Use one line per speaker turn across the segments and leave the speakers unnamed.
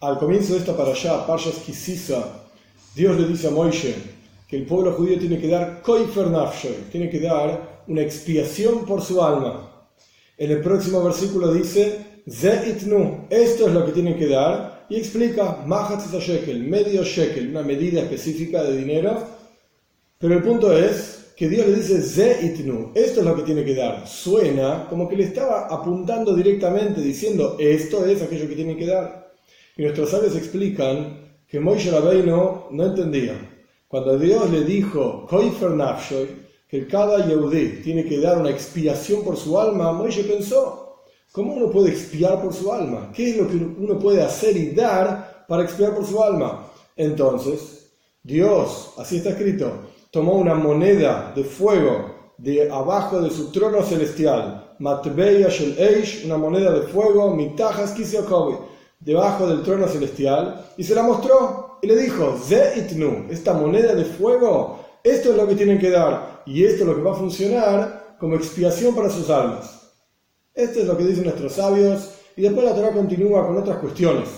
Al comienzo de esta para allá, Parshas Kisisa, Dios le dice a Moishe que el pueblo judío tiene que dar koifer tiene que dar una expiación por su alma. En el próximo versículo dice, Zeitnu, esto es lo que tienen que dar, y explica, Mahatz shekel, medio shekel, una medida específica de dinero, pero el punto es que Dios le dice Zeitnu, esto es lo que tiene que dar. Suena como que le estaba apuntando directamente, diciendo, esto es aquello que tiene que dar. Y nuestros sabios explican que Moisés Rabbeinu no entendía. Cuando Dios le dijo, que cada Yehudí tiene que dar una expiación por su alma, Moisés pensó, ¿cómo uno puede expiar por su alma? ¿Qué es lo que uno puede hacer y dar para expiar por su alma? Entonces, Dios, así está escrito, tomó una moneda de fuego de abajo de su trono celestial, Matbeya Shel Eish, una moneda de fuego, Mitajas Kisiokovi, debajo del trono celestial y se la mostró y le dijo, Zeitnu, esta moneda de fuego, esto es lo que tienen que dar y esto es lo que va a funcionar como expiación para sus almas. Esto es lo que dicen nuestros sabios y después la Torah continúa con otras cuestiones.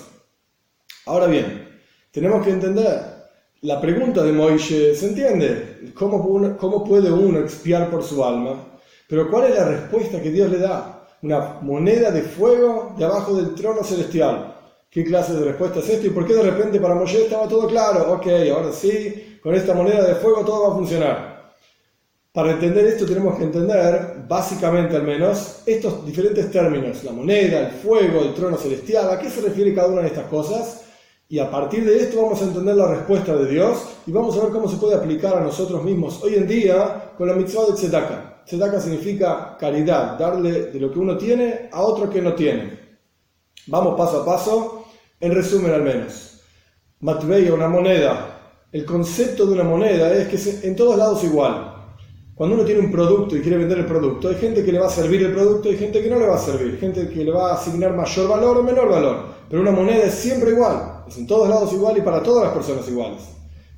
Ahora bien, tenemos que entender, la pregunta de Moisés, ¿se entiende? ¿Cómo, ¿Cómo puede uno expiar por su alma? Pero ¿cuál es la respuesta que Dios le da? Una moneda de fuego de abajo del trono celestial. ¿Qué clase de respuesta es esto? ¿Y por qué de repente para Moshe estaba todo claro? Ok, ahora sí, con esta moneda de fuego todo va a funcionar. Para entender esto tenemos que entender, básicamente al menos, estos diferentes términos, la moneda, el fuego, el trono celestial, a qué se refiere cada una de estas cosas. Y a partir de esto vamos a entender la respuesta de Dios y vamos a ver cómo se puede aplicar a nosotros mismos hoy en día con la mitzvah de Tzedakah. Tzedaka significa caridad, darle de lo que uno tiene a otro que no tiene. Vamos paso a paso, en resumen al menos. Matveya, una moneda. El concepto de una moneda es que en todos lados igual. Cuando uno tiene un producto y quiere vender el producto, hay gente que le va a servir el producto y gente que no le va a servir, gente que le va a asignar mayor valor o menor valor. Pero una moneda es siempre igual, es en todos lados igual y para todas las personas iguales.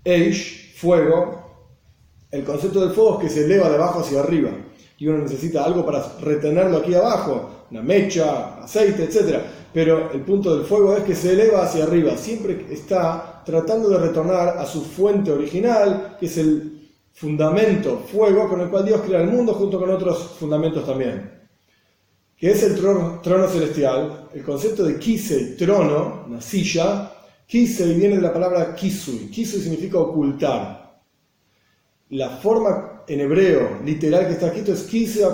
Eish, fuego, el concepto del fuego es que se eleva de abajo hacia arriba. Y uno necesita algo para retenerlo aquí abajo, una mecha, aceite, etc. Pero el punto del fuego es que se eleva hacia arriba, siempre está tratando de retornar a su fuente original, que es el fundamento, fuego, con el cual Dios crea el mundo junto con otros fundamentos también. Que es el trono, celestial, el concepto de kisei, trono, una silla, kisei viene de la palabra kisui, kisui significa ocultar la forma en hebreo literal que está escrito es Kise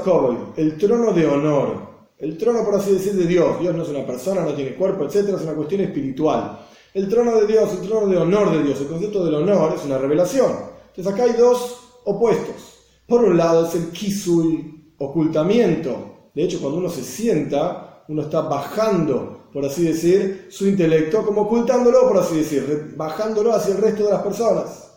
el trono de honor. El trono, por así decir, de Dios. Dios no es una persona, no tiene cuerpo, etc. Es una cuestión espiritual. El trono de Dios, el trono de honor de Dios. El concepto del honor es una revelación. Entonces acá hay dos opuestos. Por un lado es el Kisui, ocultamiento. De hecho, cuando uno se sienta, uno está bajando, por así decir, su intelecto, como ocultándolo, por así decir, bajándolo hacia el resto de las personas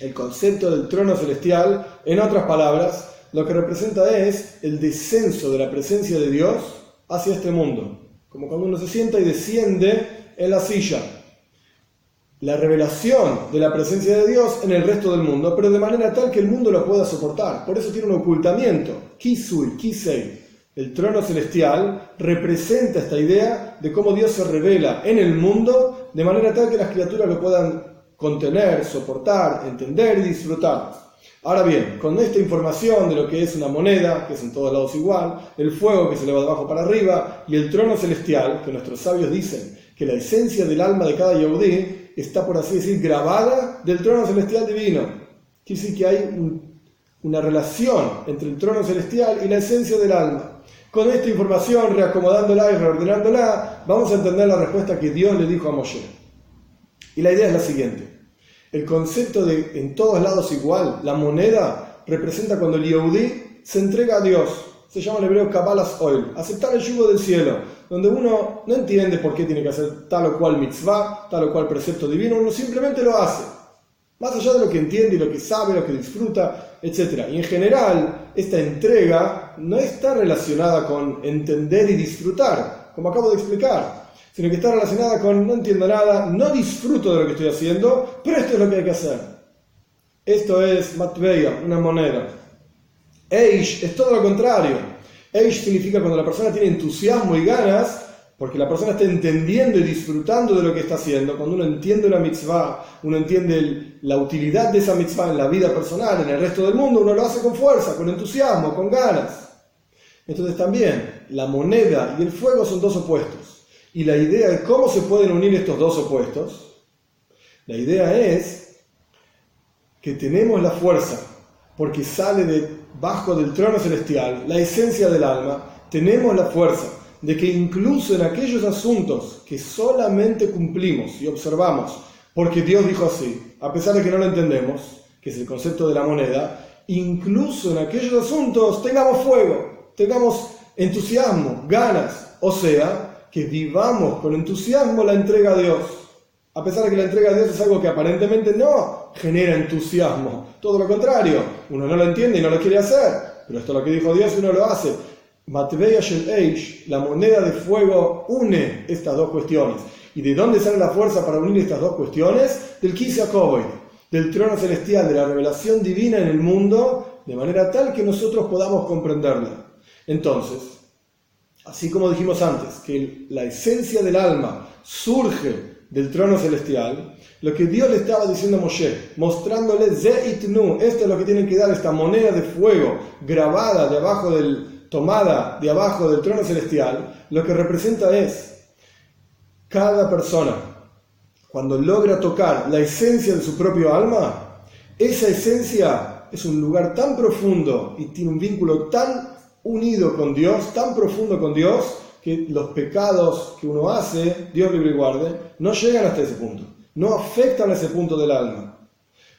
el concepto del trono celestial, en otras palabras, lo que representa es el descenso de la presencia de Dios hacia este mundo, como cuando uno se sienta y desciende en la silla. La revelación de la presencia de Dios en el resto del mundo, pero de manera tal que el mundo lo pueda soportar. Por eso tiene un ocultamiento. Kisui, Kisei, el trono celestial, representa esta idea de cómo Dios se revela en el mundo de manera tal que las criaturas lo puedan contener, soportar, entender y disfrutar. Ahora bien, con esta información de lo que es una moneda, que es en todos lados igual, el fuego que se eleva de abajo para arriba y el trono celestial, que nuestros sabios dicen que la esencia del alma de cada Yehudi está, por así decir, grabada del trono celestial divino. Quiere decir que hay una relación entre el trono celestial y la esencia del alma. Con esta información, reacomodándola y reordenándola, vamos a entender la respuesta que Dios le dijo a Moshe. Y la idea es la siguiente. El concepto de en todos lados igual, la moneda, representa cuando el Yehudi se entrega a Dios. Se llama en hebreo Kabbalas Oil, aceptar el yugo del cielo, donde uno no entiende por qué tiene que hacer tal o cual mitzvah, tal o cual precepto divino, uno simplemente lo hace. Más allá de lo que entiende y lo que sabe, lo que disfruta, etc. Y en general, esta entrega no está relacionada con entender y disfrutar, como acabo de explicar sino que está relacionada con no entiendo nada, no disfruto de lo que estoy haciendo, pero esto es lo que hay que hacer. Esto es matveya, una moneda. Eish es todo lo contrario. Eish significa cuando la persona tiene entusiasmo y ganas, Porque la persona está entendiendo y disfrutando de lo que está haciendo. Cuando uno entiende una mitzvah, uno entiende la utilidad de esa mitzvah en la vida personal, en el resto del mundo, uno lo hace con fuerza, con entusiasmo, con ganas. Entonces también la moneda y el fuego son dos opuestos. Y la idea de cómo se pueden unir estos dos opuestos, la idea es que tenemos la fuerza, porque sale debajo del trono celestial, la esencia del alma, tenemos la fuerza de que incluso en aquellos asuntos que solamente cumplimos y observamos, porque Dios dijo así, a pesar de que no lo entendemos, que es el concepto de la moneda, incluso en aquellos asuntos tengamos fuego, tengamos entusiasmo, ganas, o sea, que vivamos con entusiasmo la entrega a Dios. A pesar de que la entrega a Dios es algo que aparentemente no genera entusiasmo, todo lo contrario, uno no lo entiende y no lo quiere hacer, pero esto es lo que dijo Dios y uno lo hace. Matveya Shel la moneda de fuego, une estas dos cuestiones. ¿Y de dónde sale la fuerza para unir estas dos cuestiones? Del Kisakoboy, del trono celestial, de la revelación divina en el mundo, de manera tal que nosotros podamos comprenderla. Entonces, así como dijimos antes, que la esencia del alma surge del trono celestial, lo que Dios le estaba diciendo a Moshe, mostrándole Zeitnu, esto es lo que tienen que dar, esta moneda de fuego grabada debajo del tomada de abajo del trono celestial, lo que representa es cada persona, cuando logra tocar la esencia de su propio alma, esa esencia es un lugar tan profundo y tiene un vínculo tan unido con Dios, tan profundo con Dios, que los pecados que uno hace, Dios libre y guarde, no llegan hasta ese punto, no afectan a ese punto del alma.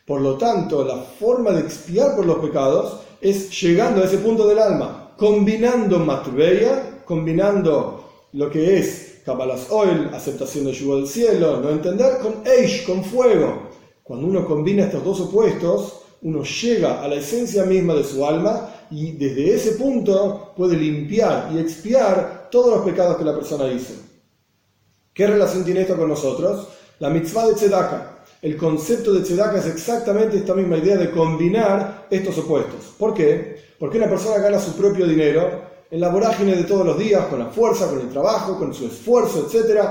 Por lo tanto, la forma de expiar por los pecados es llegando a ese punto del alma, combinando Matveya, combinando lo que es Kabbalas Oil, aceptación del yugo del cielo, no entender, con Eish, con fuego. Cuando uno combina estos dos opuestos, uno llega a la esencia misma de su alma y desde ese punto puede limpiar y expiar todos los pecados que la persona hizo. ¿Qué relación tiene esto con nosotros? La mitzvah de Tzedaka. El concepto de Tzedaka es exactamente esta misma idea de combinar estos opuestos. ¿Por qué? Porque una persona gana su propio dinero en la vorágine de todos los días, con la fuerza, con el trabajo, con su esfuerzo, etc.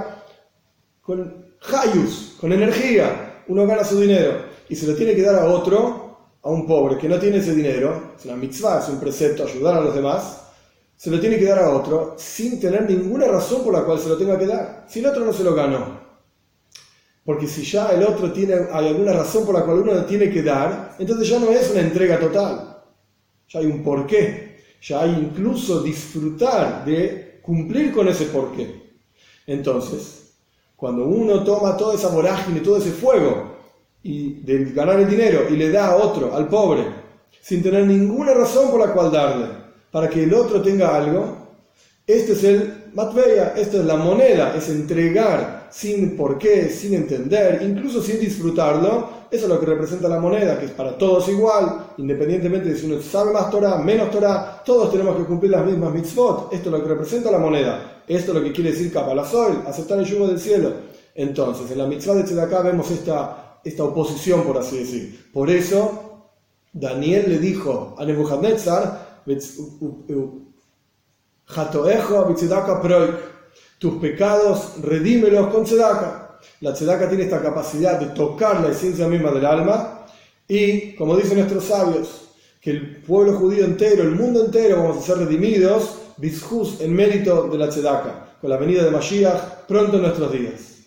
Con hayus, con energía, uno gana su dinero y se lo tiene que dar a otro, a un pobre que no tiene ese dinero, es una mitzvah, es un precepto, ayudar a los demás, se lo tiene que dar a otro sin tener ninguna razón por la cual se lo tenga que dar. Si el otro no se lo ganó. Porque si ya el otro tiene hay alguna razón por la cual uno lo tiene que dar, entonces ya no es una entrega total ya hay un porqué, ya hay incluso disfrutar de cumplir con ese porqué. Entonces, cuando uno toma toda esa vorágine, todo ese fuego y de ganar el dinero y le da a otro, al pobre, sin tener ninguna razón por la cual darle, para que el otro tenga algo, este es el matveya, esta es la moneda, es entregar sin por qué, sin entender, incluso sin disfrutarlo, eso es lo que representa la moneda, que es para todos igual, independientemente de si uno sabe más Torah, menos Torah, todos tenemos que cumplir las mismas mitzvot. Esto es lo que representa la moneda. Esto es lo que quiere decir Kapalazoil, aceptar el yugo del cielo. Entonces, en la mitzvah de Tzedakah vemos esta, esta oposición, por así decir. Por eso, Daniel le dijo a Nebuchadnezzar, tus pecados redímelos con tzedaka. La tzedaka tiene esta capacidad de tocar la esencia misma del alma y, como dicen nuestros sabios, que el pueblo judío entero, el mundo entero, vamos a ser redimidos, en mérito de la tzedaka, con la venida de Mashiach pronto en nuestros días.